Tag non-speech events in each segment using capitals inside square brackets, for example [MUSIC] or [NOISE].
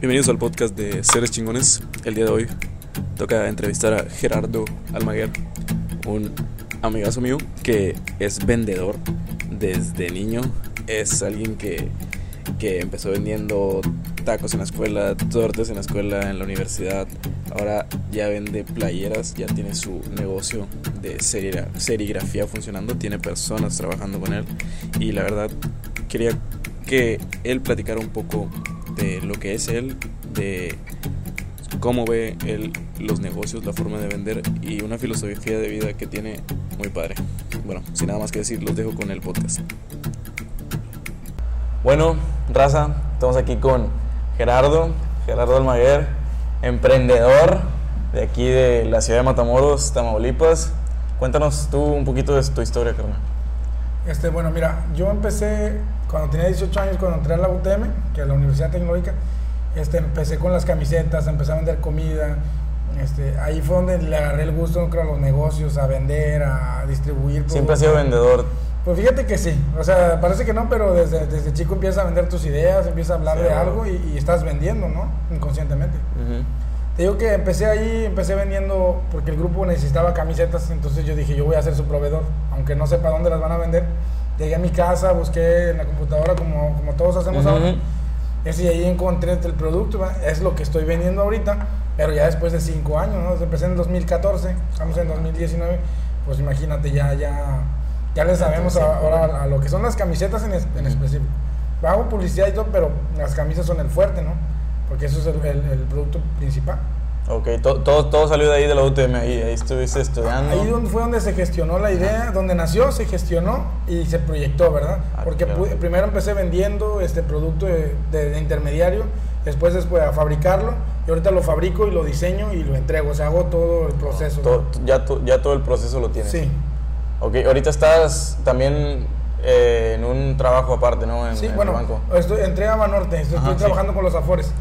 Bienvenidos al podcast de Seres Chingones. El día de hoy toca entrevistar a Gerardo Almaguer, un amigazo mío que es vendedor desde niño. Es alguien que, que empezó vendiendo tacos en la escuela, tortas en la escuela, en la universidad. Ahora ya vende playeras, ya tiene su negocio de serigrafía funcionando, tiene personas trabajando con él. Y la verdad, quería que él platicara un poco de lo que es él, de cómo ve él los negocios, la forma de vender y una filosofía de vida que tiene muy padre. Bueno, sin nada más que decir, los dejo con el podcast. Bueno, raza, estamos aquí con Gerardo, Gerardo Almaguer, emprendedor de aquí de la ciudad de Matamoros, Tamaulipas. Cuéntanos tú un poquito de tu historia, carnal. Este, bueno, mira, yo empecé cuando tenía 18 años, cuando entré a la UTM, que es la Universidad Tecnológica, este, empecé con las camisetas, empecé a vender comida. Este, ahí fue donde le agarré el gusto creo, a los negocios, a vender, a distribuir. Siempre has sido vendedor. Pues fíjate que sí, o sea, parece que no, pero desde, desde chico empiezas a vender tus ideas, empiezas a hablar de algo y, estás vendiendo, ¿no? Inconscientemente. Te digo que empecé ahí, empecé vendiendo porque el grupo necesitaba camisetas, entonces yo dije, yo voy a ser su proveedor, aunque no sepa dónde las van a vender Llegué a mi casa, busqué en la computadora como, como todos hacemos ahora. y ahí encontré el producto, es lo que estoy vendiendo ahorita, pero ya después de cinco años, ¿no? Empecé en 2014, estamos en 2019, pues imagínate, ya, ya, ya le sabemos ahora a, lo que son las camisetas en, en específico. Hago publicidad y todo, pero las camisas son el fuerte, ¿no? Porque eso es el, el producto principal. Ok, todo, todo, salió de ahí de la UTM, ahí, ahí estuviste estudiando. Ahí donde fue donde se gestionó la idea, donde nació, se gestionó y se proyectó, ¿verdad? Ah, Porque primero empecé vendiendo este producto de, intermediario, después, después a fabricarlo, y ahorita lo fabrico y lo diseño y lo entrego, o sea, hago todo el proceso. ya, ya todo el proceso lo tienes. Sí. Ok, ahorita estás también eh, en un trabajo aparte, ¿no? En, sí, bueno, Estoy, entré a Banorte, estoy, trabajando con los Afores.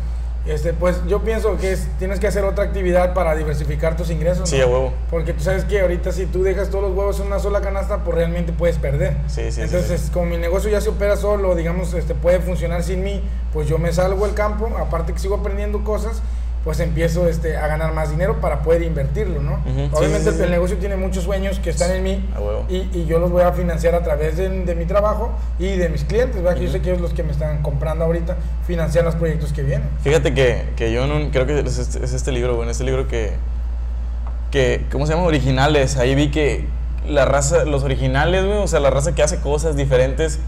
Este, pues yo pienso que es, tienes que hacer otra actividad para diversificar tus ingresos. Sí, a huevo. Porque tú sabes que ahorita si tú dejas todos los huevos en una sola canasta, pues realmente puedes perder. Sí, sí, Entonces, como mi negocio ya se opera solo, digamos, este, puede funcionar sin mí, pues yo me salgo del campo, aparte que sigo aprendiendo cosas pues empiezo este, a ganar más dinero para poder invertirlo, ¿no? Obviamente el negocio tiene muchos sueños que están en mí y, yo los voy a financiar a través de, mi trabajo y de mis clientes, ¿verdad? Que yo sé que ellos los que me están comprando ahorita financian los proyectos que vienen. Fíjate que, que yo no, creo que es este, es este libro, bueno, este libro que, que, ¿cómo se llama? Originales. Ahí vi que la raza, los originales, güey, o sea, la raza que hace cosas diferentes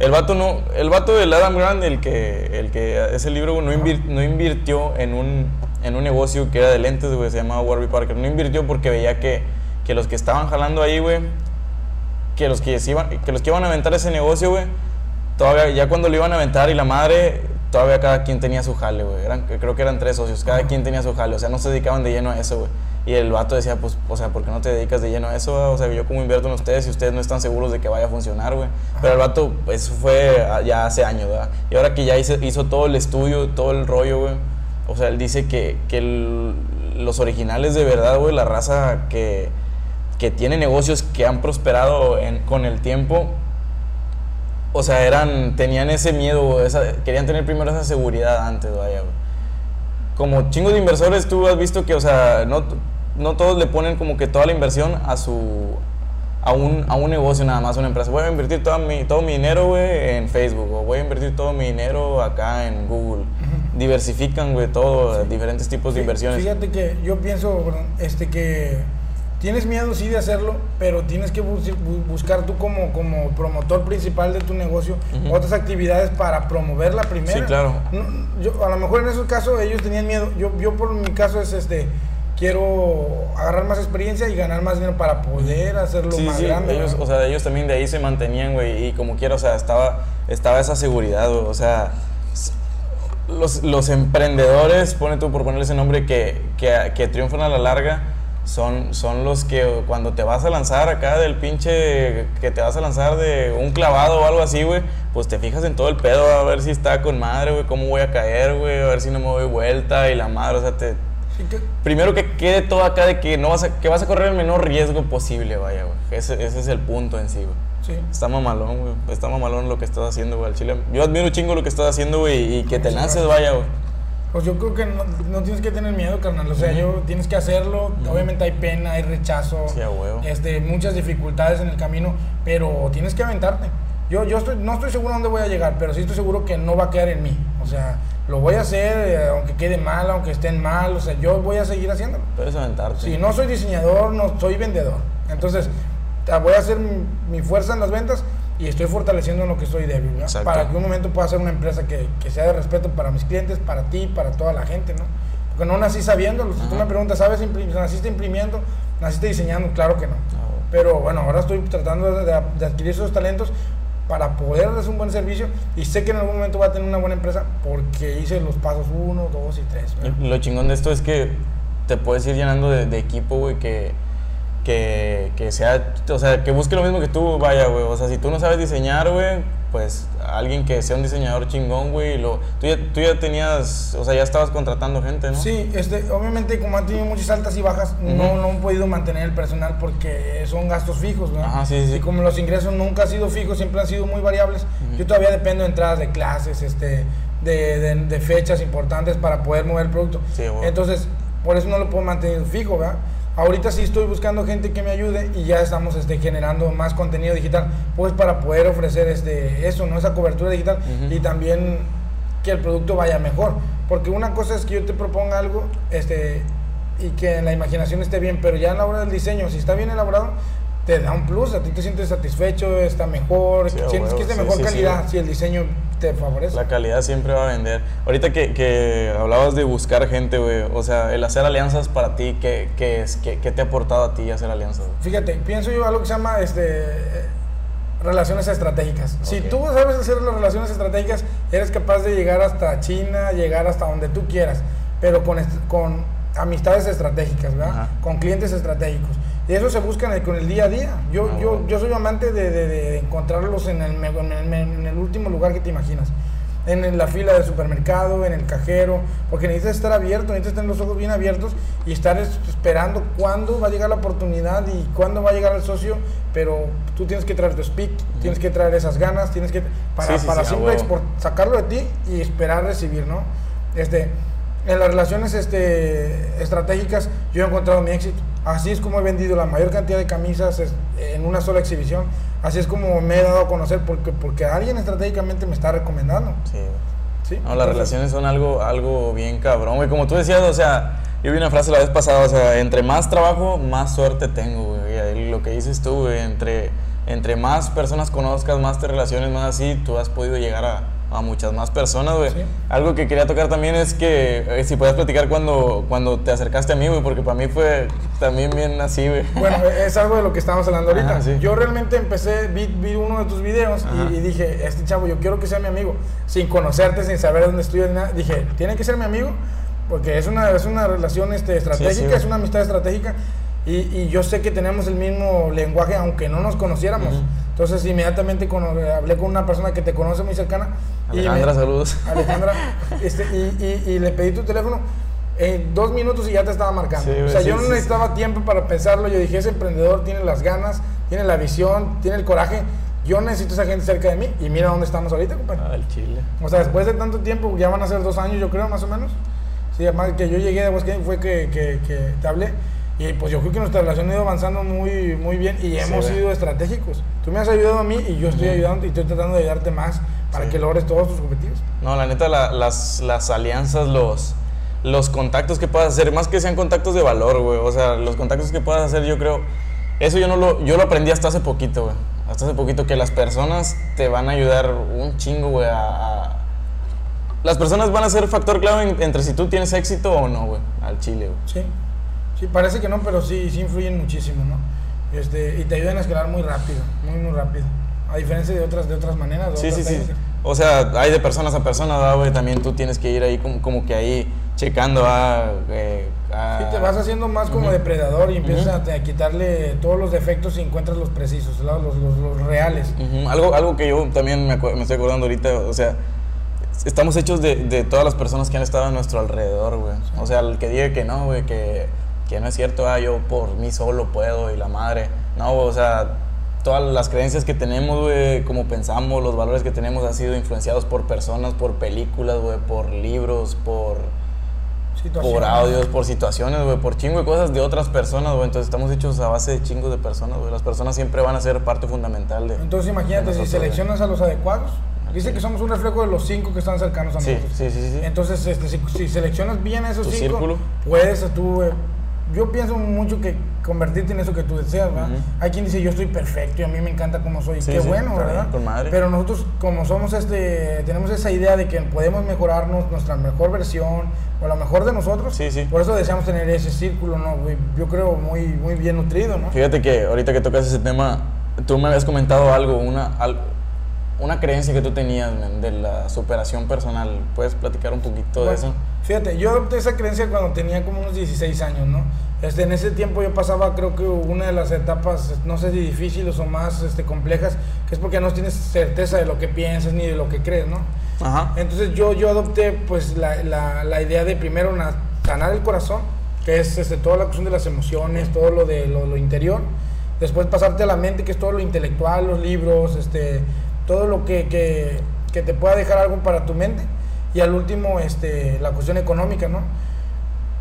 el vato no, el vato del Adam Grant, el que, el que ese libro no, invirtió en un, en un negocio que era de lentes, güey, se llamaba Warby Parker. No invirtió porque veía que, que los que estaban jalando ahí, güey, que los que, iban, que los que iban a aventar ese negocio, güey, todavía, ya cuando lo iban a aventar y la madre, todavía cada quien tenía su jale, güey. Creo que eran tres socios, cada quien tenía su jale, o sea, no se dedicaban de lleno a eso, güey. Y el vato decía, pues, o sea, ¿por qué no te dedicas de lleno a eso? O sea, yo como invierto en ustedes y ustedes no están seguros de que vaya a funcionar, güey. Pero el vato, eso fue ya hace años, ¿verdad? Y ahora que ya hizo, hizo todo el estudio, todo el rollo, güey. O sea, él dice que, que los originales de verdad, güey, la raza que, que tiene negocios que han prosperado con el tiempo, o sea, eran, tenían ese miedo, querían tener primero esa seguridad antes, vaya, güey. Como chingos de inversores, tú has visto que, o sea, no no todos le ponen como que toda la inversión a su a un, a un negocio nada más, a una empresa. Voy a invertir todo mi, todo mi dinero, güey, en Facebook, o voy a invertir todo mi dinero acá en Google. Diversifican, güey, todo, diferentes tipos de inversiones. Fíjate que yo pienso, este, que tienes miedo, sí, de hacerlo, pero tienes que buscar tú como, como promotor principal de tu negocio otras actividades para promover la primera. Sí, claro. yo, a lo mejor en esos casos ellos tenían miedo. Yo, yo por mi caso es este quiero agarrar más experiencia y ganar más dinero para poder hacerlo más grande. Ellos, o sea, ellos también de ahí se mantenían, güey, y como quiera, o sea, estaba, estaba esa seguridad, o sea, los, los, emprendedores, pone tú por ponerle ese nombre, que, que, que, triunfan a la larga, son, son los que cuando te vas a lanzar acá del pinche, que te vas a lanzar de un clavado o algo así, güey, pues te fijas en todo el pedo, a ver si está con madre, güey, cómo voy a caer, güey, a ver si no me doy vuelta y la madre, o sea, te Primero que quede todo acá de que no vas a, que vas a correr el menor riesgo posible, vaya, güey. Ese, ese es el punto en sí, güey. Sí. Está mamalón, güey. Está mamalón lo que estás haciendo, güey, al chile. Yo admiro chingo lo que estás haciendo, güey, y que te lances, vaya, güey. Pues yo creo que no, no tienes que tener miedo, carnal. O sea, yo tienes que hacerlo. Obviamente hay pena, hay rechazo, Sí, a huevo. este, muchas dificultades en el camino, pero tienes que aventarte. Yo, yo estoy, no estoy seguro dónde voy a llegar, pero sí estoy seguro que no va a quedar en mí. O sea, lo voy a hacer, eh, aunque quede mal, aunque estén mal. O sea, yo voy a seguir haciéndolo. Puedes aventarte. Si no soy diseñador, no soy vendedor. Entonces, voy a hacer mi, mi fuerza en las ventas y estoy fortaleciendo en lo que soy débil. Exacto. Para que un momento pueda ser una empresa que, que sea de respeto para mis clientes, para ti, para toda la gente, ¿no? Porque no nací sabiéndolo. Si tú me preguntas, ¿sabes? imprim- ¿Naciste imprimiendo? ¿Naciste diseñando? Claro que no. Pero bueno, ahora estoy tratando de- de adquirir esos talentos para poder darles un buen servicio y sé que en algún momento voy a tener una buena empresa porque hice los pasos 1, 2 y 3. Y Lo chingón de esto es que te puedes ir llenando de, de equipo, güey, que, que, que sea, o sea, que busque lo mismo que tú, vaya, güey. O sea, si tú no sabes diseñar, güey, pues alguien que sea un diseñador chingón, güey, lo, tú, ya, tú ya tenías, o sea, ya estabas contratando gente, ¿no? Sí, este, obviamente como han tenido muchas altas y bajas, no, no han podido mantener el personal porque son gastos fijos, ¿no? Ajá, sí, sí. Y como los ingresos nunca han sido fijos, siempre han sido muy variables, yo todavía dependo de entradas de clases, este, de, de- de fechas importantes para poder mover el producto. Sí, bueno. Entonces, por eso no lo puedo mantener fijo, ¿verdad? Ahorita sí estoy buscando gente que me ayude y ya estamos este, generando más contenido digital, pues para poder ofrecer este, eso, ¿no? Esa cobertura digital y también que el producto vaya mejor. Porque una cosa es que yo te proponga algo este, y que en la imaginación esté bien, pero ya en la hora del diseño, si está bien elaborado, te da un plus, a ti te sientes satisfecho, está mejor, Sí, sientes que es de mejor sí, sí. calidad si el diseño te favorece. La calidad siempre va a vender. Ahorita que, que hablabas de buscar gente, güey, o sea, el hacer alianzas para ti, ¿qué, qué es? ¿Qué, qué te ha aportado a ti hacer alianzas? Fíjate, pienso yo algo que se llama este, relaciones estratégicas. Si tú sabes hacer las relaciones estratégicas, eres capaz de llegar hasta China, llegar hasta donde tú quieras, pero con, con amistades estratégicas, ¿verdad? Ajá. Con clientes estratégicos. Y eso se busca con el día a día. Yo, Ah, yo, bueno. yo soy amante de, de- de encontrarlos en el, en, el, en el último lugar que te imaginas. En, la fila del supermercado, en el cajero, porque necesitas estar abierto, necesitas tener los ojos bien abiertos y estar es- esperando cuándo va a llegar la oportunidad y cuándo va a llegar el socio, pero tú tienes que traer tu speak, tienes que traer esas ganas, tienes que para, Sí, sí, para sí, a siempre huevo. export- sacarlo de ti y esperar recibir, ¿no? Este, en las relaciones este, estratégicas yo he encontrado mi éxito. Así es como he vendido la mayor cantidad de camisas en una sola exhibición. Así es como me he dado a conocer porque, porque alguien estratégicamente me está recomendando. Sí. ¿sí? No, las relaciones son algo, algo bien cabrón, güey. Como tú decías, o sea, yo vi una frase la vez pasada, o sea, entre más trabajo, más suerte tengo, güey. Lo que dices tú, güey, entre, entre más personas conozcas, más te relaciones, más así, tú has podido llegar a, a muchas más personas, güey. Sí. Algo que quería tocar también es que eh, si puedes platicar cuando, cuando te acercaste a mí, güey, porque para mí fue también bien así, güey. Bueno, es algo de lo que estamos hablando ahorita. Ajá, sí. Yo realmente empecé, vi, vi uno de tus videos y, y dije, este chavo, yo quiero que sea mi amigo. Sin conocerte, sin saber dónde estudias, nada. Dije, tiene que ser mi amigo porque es una, es una relación este, estratégica, sí. es una amistad estratégica. Y, y yo sé que tenemos el mismo lenguaje, aunque no nos conociéramos. Entonces, inmediatamente cono- hablé con una persona que te conoce muy cercana. y me- Alejandra, saludos. [LAUGHS] Alejandra, este, y, y- y le pedí tu teléfono. En dos minutos y ya te estaba marcando. Sí, o sea, sí, yo no sí, necesitaba tiempo para pensarlo. Yo dije, ese emprendedor tiene las ganas, tiene la visión, tiene el coraje. Yo necesito esa gente cerca de mí. Y mira dónde estamos ahorita, compadre. Ah, el chile. O sea, después de tanto tiempo, ya van a ser dos años, yo creo, más o menos. Sí, además que yo llegué de Aguascalientes fue que, que, que te hablé. Y pues yo creo que nuestra relación ha ido avanzando muy, muy bien y hemos sido estratégicos. Tú me has ayudado a mí y yo estoy ayudando y estoy tratando de ayudarte más para que logres todos tus objetivos. No, la neta, la- las, las alianzas, los, los contactos que puedas hacer, más que sean contactos de valor, güey. O sea, los contactos que puedas hacer, yo creo. Eso yo no lo, yo lo aprendí hasta hace poquito, güey. Hasta hace poquito que las personas te van a ayudar un chingo, güey, a, a- Las personas van a ser factor clave en- entre si tú tienes éxito o no, güey, al chile, güey. Sí, sí, parece que no, pero sí, sí influyen muchísimo, ¿no? Este, y te ayudan a escalar muy rápido, muy, muy rápido. A diferencia de otras, de otras maneras. de Sí, otras sí, sí. O sea, hay de personas a personas, ¿verdad, güey. También tú tienes que ir ahí como, como que ahí checando a... eh, a- Sí, te vas haciendo más como depredador y empiezas a, a quitarle todos los defectos y encuentras los precisos, los, los, reales. Ujú, Algo, algo que yo también me, me estoy acordando ahorita, o sea, estamos hechos de, de todas las personas que han estado a nuestro alrededor, güey. O sea, el que diga que no, güey, que, que no es cierto, ah, yo por mí solo puedo y la madre. No, o sea, todas las creencias que tenemos, güey, como pensamos, los valores que tenemos han sido influenciados por personas, por películas, güey, por libros, por, por audios, por situaciones, güey, por chingo de cosas de otras personas, güey. Entonces estamos hechos a base de chingos de personas, güey. Las personas siempre van a ser parte fundamental de... Entonces imagínate, si seleccionas a los adecuados, Dice que somos un reflejo de los cinco que están cercanos a nosotros. Sí, sí, sí. Entonces, este, si, seleccionas bien esos cinco, puedes tú eh, yo pienso mucho que convertirte en eso que tú deseas, ¿verdad? Hay quien dice, yo estoy perfecto y a mí me encanta como soy. Qué bueno, ¿verdad? Pero nosotros, como somos este, tenemos esa idea de que podemos mejorarnos, nuestra mejor versión, o la mejor de nosotros. Sí, sí. Por eso deseamos tener ese círculo, ¿no? Yo creo muy, muy bien nutrido, ¿no? Fíjate que ahorita que tocas ese tema, tú me habías comentado algo, una, una creencia que tú tenías de la superación personal. ¿Puedes platicar un poquito de eso? Fíjate, yo adopté esa creencia cuando tenía como unos 16 años, ¿no? Este, en ese tiempo yo pasaba, creo que una de las etapas, no sé si difíciles o más este, complejas, que es porque no tienes certeza de lo que piensas ni de lo que crees, ¿no? Ajá. Entonces yo, yo adopté pues la, la, la idea de primero una, sanar el corazón, que es este, toda la cuestión de las emociones, todo lo de lo, lo interior. Después pasarte a la mente, que es todo lo intelectual, los libros, este, todo lo que, que, que, te pueda dejar algo para tu mente. Y al último, este, la cuestión económica, ¿no?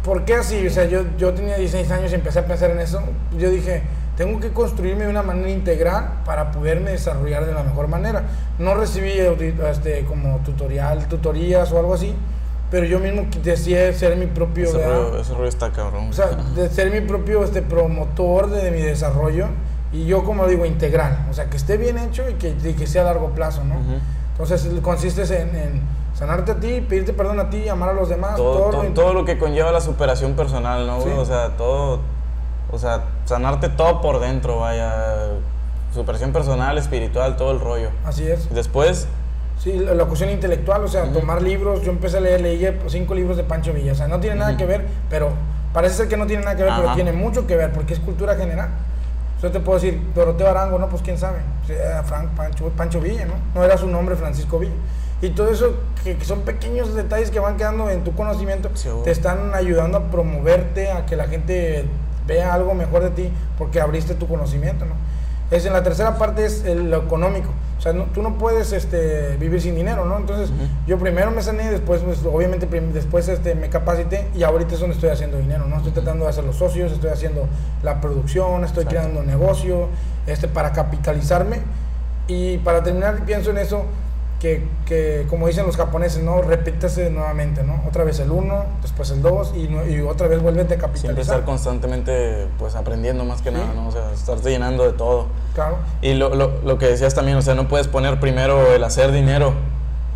¿Por qué así? O sea, yo, yo tenía 16 años y empecé a pensar en eso. Yo dije, tengo que construirme de una manera integral para poderme desarrollar de la mejor manera. No recibí este, como tutorial, tutorías o algo así, pero yo mismo decía ser mi propio... Ese rollo, está cabrón. O sea, de ser mi propio este, promotor de, de mi desarrollo y yo como digo integral, o sea, que esté bien hecho y que, que sea a largo plazo, ¿no? Entonces consiste en, sanarte a ti, pedirte perdón a ti, amar a los demás. Todo, todo, lo, que conlleva la superación personal, ¿no? O sea, todo, o sea, sanarte todo por dentro, vaya, superación personal, espiritual, todo el rollo. Así es. Después... Sí, la, cuestión intelectual, o sea, tomar libros, yo empecé a leer, leí cinco libros de Pancho Villa, o sea, no tiene nada que ver, pero parece ser que no tiene nada que ver, pero tiene mucho que ver, porque es cultura general. Yo te puedo decir, Doroteo Arango, no, pues quién sabe. Frank Pancho, Pancho Villa, ¿no? No era su nombre Francisco Villa. Y todo eso, que, son pequeños detalles que van quedando en tu conocimiento, te están ayudando a promoverte, a que la gente vea algo mejor de ti, porque abriste tu conocimiento, ¿no? Es, en la tercera parte es lo económico. O sea, tú no puedes este, vivir sin dinero, ¿no? Entonces, yo primero me sané, después, pues, obviamente, después este, me capacité y ahorita es donde estoy haciendo dinero, ¿no? Estoy tratando de hacer los socios, estoy haciendo la producción, estoy creando un negocio, este, para capitalizarme. Y para terminar, pienso en eso, que, como dicen los japoneses, ¿no? Repítase nuevamente, ¿no? Otra vez el 1, después el 2 y, otra vez vuelve a capitalizar. Siempre estar constantemente, pues, aprendiendo más que nada, ¿no? O sea, estarte llenando de todo. Claro. Y lo, lo, lo, que decías también, o sea, no puedes poner primero el hacer dinero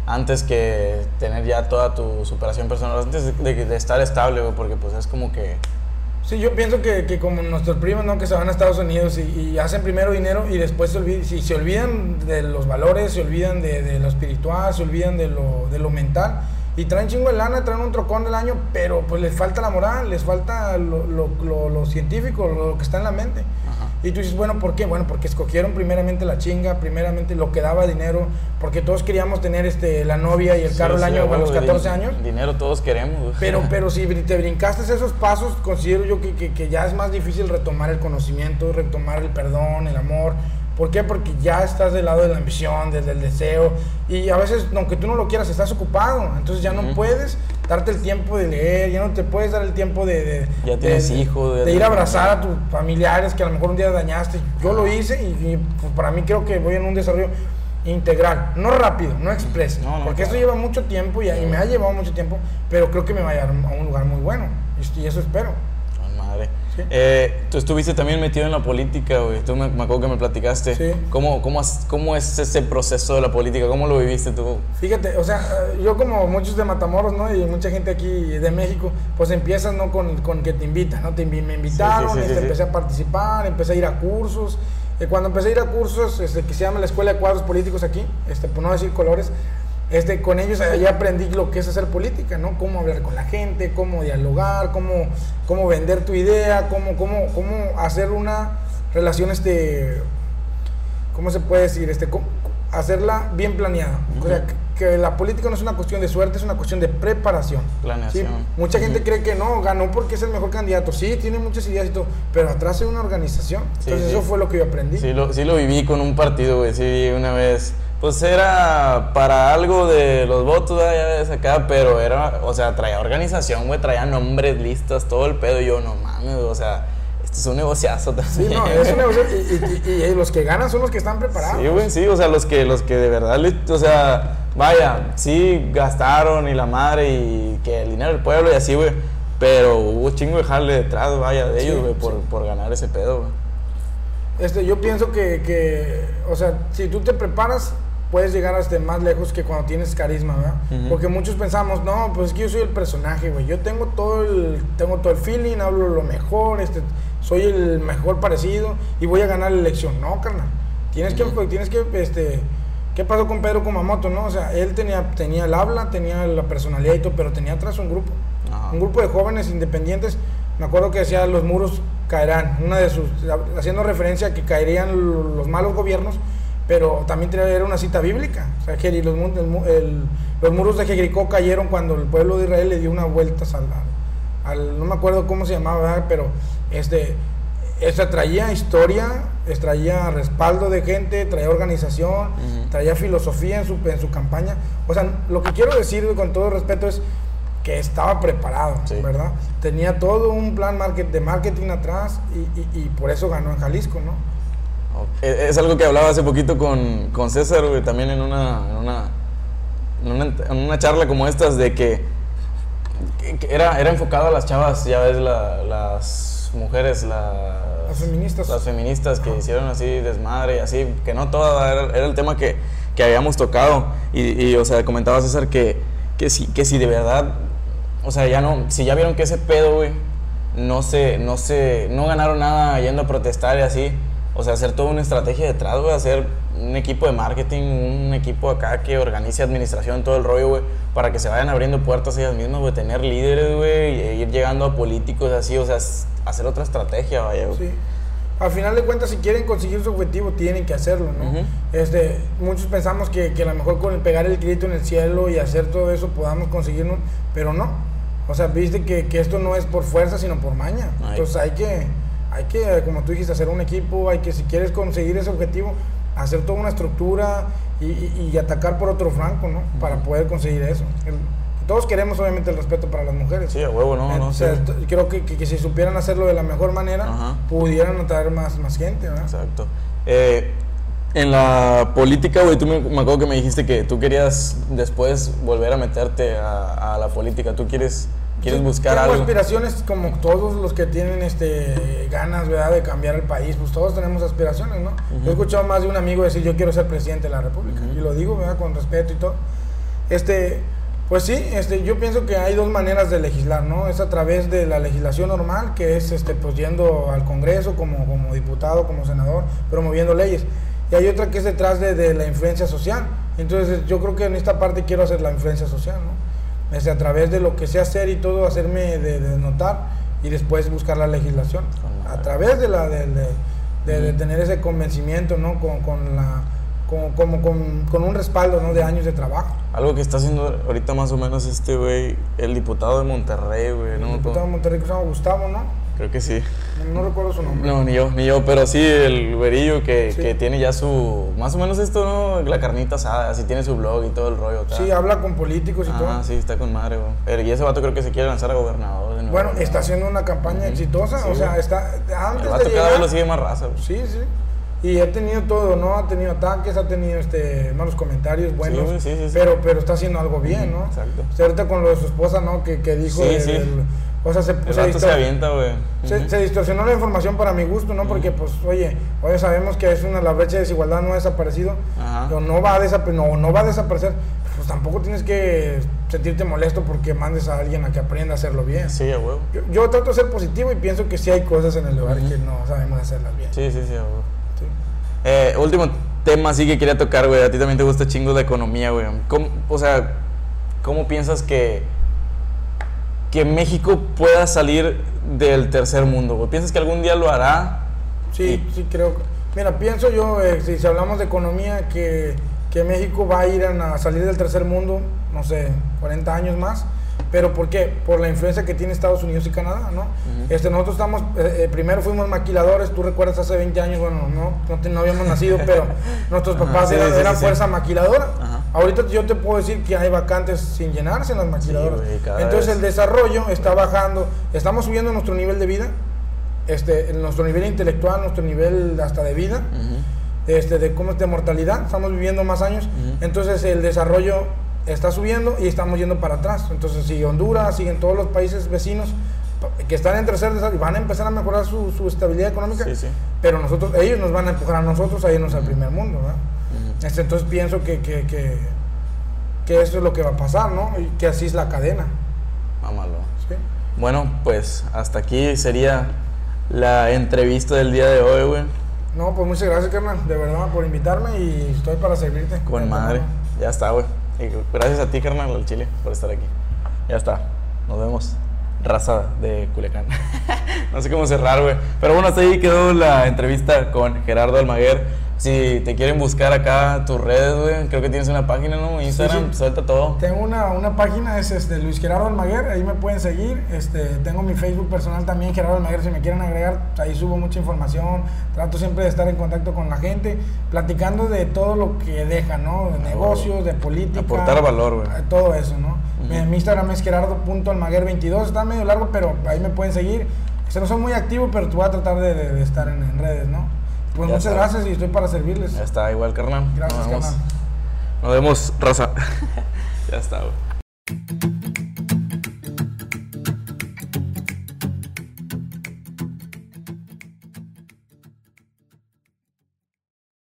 antes que tener ya toda tu superación personal, antes de, de estar estable, porque pues es como que Sí, yo pienso que, que, como nuestros primos, ¿no? Que se van a Estados Unidos y, hacen primero dinero y después se olvidan, si se olvidan de los valores, se olvidan de, de lo espiritual, se olvidan de lo, de lo mental y traen chingo de lana, traen un trocón del año, pero pues les falta la moral, les falta lo, lo, lo, científico, lo, que está en la mente. Y tú dices, bueno, ¿por qué? Bueno, porque escogieron primeramente la chinga, primeramente lo que daba dinero, porque todos queríamos tener este, la novia y el carro el año a los 14 años. Dinero todos queremos. Pero, [LAUGHS] pero si te brincaste esos pasos, considero yo que, que, que ya es más difícil retomar el conocimiento, retomar el perdón, el amor. ¿Por qué? Porque ya estás del lado de la ambición, desde el deseo. Y a veces, aunque tú no lo quieras, estás ocupado. Entonces ya no puedes darte el tiempo de leer, ya no te puedes dar el tiempo de... ya tienes hijos. De, ir a abrazar a tus familiares que a lo mejor un día dañaste. Yo lo hice y, pues, para mí creo que voy en un desarrollo integral, no rápido, no express, porque esto lleva mucho tiempo y, y, me ha llevado mucho tiempo, pero creo que me va a llevar a un lugar muy bueno y eso espero. Eh, tú estuviste también metido en la política, güey. Tú me, acuerdo que me platicaste. Sí. ¿Cómo, cómo, cómo, es ese proceso de la política? ¿Cómo lo viviste tú? Fíjate, o sea, yo como muchos de Matamoros, ¿no? Y mucha gente aquí de México, pues empiezas, ¿no? Con, con que te invitan, ¿no? Te, me invitaron, este, empecé a participar, empecé a ir a cursos. Eh, cuando empecé a ir a cursos, este, que se llama la Escuela de Cuadros Políticos aquí, este, por no decir colores, este, con ellos ya aprendí lo que es hacer política, ¿no? Cómo hablar con la gente, cómo dialogar, cómo, cómo vender tu idea, cómo, cómo, cómo hacer una relación, este, ¿cómo se puede decir? Este, hacerla bien planeada. O sea, que la política no es una cuestión de suerte, es una cuestión de preparación. Planeación. Mucha gente cree que no, ganó porque es el mejor candidato. Sí, tiene muchas ideas y todo, pero atrás hay una organización. Entonces eso fue lo que yo aprendí. Sí lo, sí lo viví con un partido, güey. Sí, una vez. Pues era para algo de los votos, ya ves acá, pero era, o sea, traía organización, güey, traía nombres, listas, todo el pedo. Y yo, no mames, o sea, esto es un negociazo también. Sí, no, es un negociazo. Y, y, los que ganan son los que están preparados. Sí, güey, sí, o sea, los que, los que de verdad, o sea, vaya, sí gastaron y la madre y que el dinero del pueblo y así, güey. Pero hubo chingo de jale detrás, vaya, de ellos, güey, por, por ganar ese pedo, güey. Este, yo pienso que, que, o sea, si tú te preparas, puedes llegar hasta más lejos que cuando tienes carisma, ¿verdad? Porque muchos pensamos, no, pues es que yo soy el personaje, güey. Yo tengo todo el, tengo todo el feeling, hablo lo mejor, este, soy el mejor parecido y voy a ganar la elección. No, carnal. Tienes que, tienes que, este, ¿qué pasó con Pedro Kumamoto, no? O sea, él tenía, tenía el habla, tenía la personalidad y todo, pero tenía atrás un grupo. Un grupo de jóvenes independientes. Me acuerdo que decía, los muros caerán. Una de sus, haciendo referencia a que caerían los malos gobiernos pero también era una cita bíblica. O sea, que los, los muros de Jericó cayeron cuando el pueblo de Israel le dio una vuelta al, al no me acuerdo cómo se llamaba, pero este, esta traía historia, traía respaldo de gente, traía organización, traía filosofía en su, en su campaña. O sea, lo que quiero decir con todo respeto es que estaba preparado, ¿verdad? Tenía todo un plan de marketing atrás y, y por eso ganó en Jalisco, ¿no? Es algo que hablaba hace poquito con, con César, también en una, en una, en una, charla como estas, de que, era, era enfocado a las chavas, ya ves, las mujeres, las feministas. Las feministas que hicieron así desmadre, así, que no toda, era, el tema que, que, habíamos tocado. Y, y, o sea, comentaba César que, que, si, que si de verdad, o sea, ya no, si ya vieron que ese pedo, güey, no se, no se, no ganaron nada yendo a protestar y así o sea, hacer toda una estrategia detrás, güey, hacer un equipo de marketing, un equipo acá que organice administración, todo el rollo, güey, para que se vayan abriendo puertas ellas mismas, güey, tener líderes, güey, e ir llegando a políticos así, o sea, hacer otra estrategia, vaya, güey. Sí. Al final de cuentas, si quieren conseguir su objetivo, tienen que hacerlo, ¿no? este, muchos pensamos que, que a lo mejor con el pegar el grito en el cielo y hacer todo eso podamos conseguirlo, pero no. O sea, viste que, que esto no es por fuerza, sino por maña. Entonces hay que hay que, como tú dijiste, hacer un equipo, hay que, si quieres conseguir ese objetivo, hacer toda una estructura y, atacar por otro franco, ¿no? Para poder conseguir eso. todos queremos, obviamente, el respeto para las mujeres. Sí, a huevo, no, no. Creo que, que, si supieran hacerlo de la mejor manera, pudieran atraer más, más gente, ¿verdad? Exacto. Eh, en la política, güey, tú me, me, acuerdo que me dijiste que tú querías después volver a meterte a, a la política. ¿Tú quieres ¿Quieres buscar tengo algo? aspiraciones como todos los que tienen este, ganas ¿verdad? de cambiar el país, pues todos tenemos aspiraciones, ¿no? He escuchado más de un amigo decir yo quiero ser presidente de la República, y lo digo ¿verdad? con respeto y todo. Este, pues sí, este, yo pienso que hay dos maneras de legislar, ¿no? Es a través de la legislación normal, que es este, pues yendo al Congreso como, como diputado, como senador, promoviendo leyes. Y hay otra que es detrás de, de la influencia social. Entonces yo creo que en esta parte quiero hacer la influencia social, ¿no? A través de lo que sé hacer y todo, hacerme de, notar y después buscar la legislación. A través de, la, de, tener ese convencimiento, ¿no? Con, con la, con, como, con, con, un respaldo ¿no? de años de trabajo. Algo que está haciendo ahorita más o menos este güey, el diputado de Monterrey, güey. ¿no? El diputado de Monterrey que se llama Gustavo, ¿no? Creo que sí. No, recuerdo su nombre. No, ni yo, ni yo, pero sí el güerillo que, que, tiene ya su. Más o menos esto, ¿no? La carnita asada, así tiene su blog y todo el rollo. Sí, habla con políticos y todo. Ah, sí, está con madre, güey. Y ese vato creo que se quiere lanzar a gobernador. De bueno, está haciendo una campaña exitosa, o sea, está. Antes el vato cada vez lo sigue más raza, güey. Sí, sí. Y ha tenido todo, ¿no? Ha tenido ataques, ha tenido este, malos comentarios buenos. Sí, sí, sí, pero, pero está haciendo algo bien, ¿no? Exacto. O ahorita con lo de su esposa, ¿no? Que, que dijo. Sí, sí. O sea, se, se, avienta, güey. Se, distorsionó la información para mi gusto, ¿no? Porque, pues, oye, hoy sabemos que es una, la brecha de desigualdad no ha desaparecido, pero no va, a no, no va a desaparecer. Pues tampoco tienes que sentirte molesto porque mandes a alguien a que aprenda a hacerlo bien. Sí, a huevo. Yo, trato de ser positivo y pienso que sí hay cosas en el lugar que no sabemos hacerlas bien. Sí, sí, sí, a huevo. Eh, último tema sí que quería tocar, güey. A ti también te gusta chingo la economía, güey. o sea, ¿cómo piensas que que México pueda salir del tercer mundo, ¿Piensas que algún día lo hará? Sí, sí, creo. Mira, pienso yo, eh, si, hablamos de economía, que, que México va a ir a salir del tercer mundo, no sé, 40 años más. ¿Pero por qué? Por la influencia que tiene Estados Unidos y Canadá, ¿no? este, nosotros estamos, eh, eh, primero fuimos maquiladores, tú recuerdas hace 20 años, bueno, no, no, habíamos nacido, pero [LAUGHS] nuestros papás eran, fuerza maquiladora. Ahorita yo te puedo decir que hay vacantes sin llenarse en las maquiladoras. Entonces el desarrollo está bajando, estamos subiendo nuestro nivel de vida, este, nuestro nivel intelectual, nuestro nivel hasta de vida, este, de cómo es de mortalidad, estamos viviendo más años, entonces el desarrollo está subiendo y estamos yendo para atrás. Entonces si Honduras, siguen todos los países vecinos que están en tercer desarrollo, van a empezar a mejorar su, su estabilidad económica, pero nosotros, ellos nos van a empujar a nosotros a irnos al primer mundo, este, entonces pienso que, que, que, que, eso es lo que va a pasar, ¿no? Y que así es la cadena. Vámonos. Bueno, pues hasta aquí sería la entrevista del día de hoy, güey. No, pues muchas gracias, carnal, de verdad, por invitarme y estoy para servirte. Con madre. Ya está, güey. gracias a ti, carnal, al Chile, por estar aquí. Ya está. Nos vemos. Raza de Culiacán. [LAUGHS] no sé cómo cerrar, güey. Pero bueno, hasta ahí quedó la entrevista con Gerardo Almaguer. Si te quieren buscar acá tus redes, güey, creo que tienes una página, ¿no? Instagram, suelta todo. Tengo una, una página, es este, Luis Gerardo Almaguer, ahí me pueden seguir. Este, tengo mi Facebook personal también, Gerardo Almaguer, si me quieren agregar, ahí subo mucha información. Trato siempre de estar en contacto con la gente, platicando de todo lo que deja, ¿no? De negocios, de política. Aportar valor, güey. Todo eso, ¿no? Mi Instagram es gerardo.almaguer22, está medio largo, pero ahí me pueden seguir. Se no soy muy activo, pero voy a tratar de, estar en redes, ¿no? Pues muchas gracias y estoy para servirles. Ya está, igual, carnal. Gracias, nos vemos. Carnal. Nos vemos, raza. [LAUGHS] ya está, güey.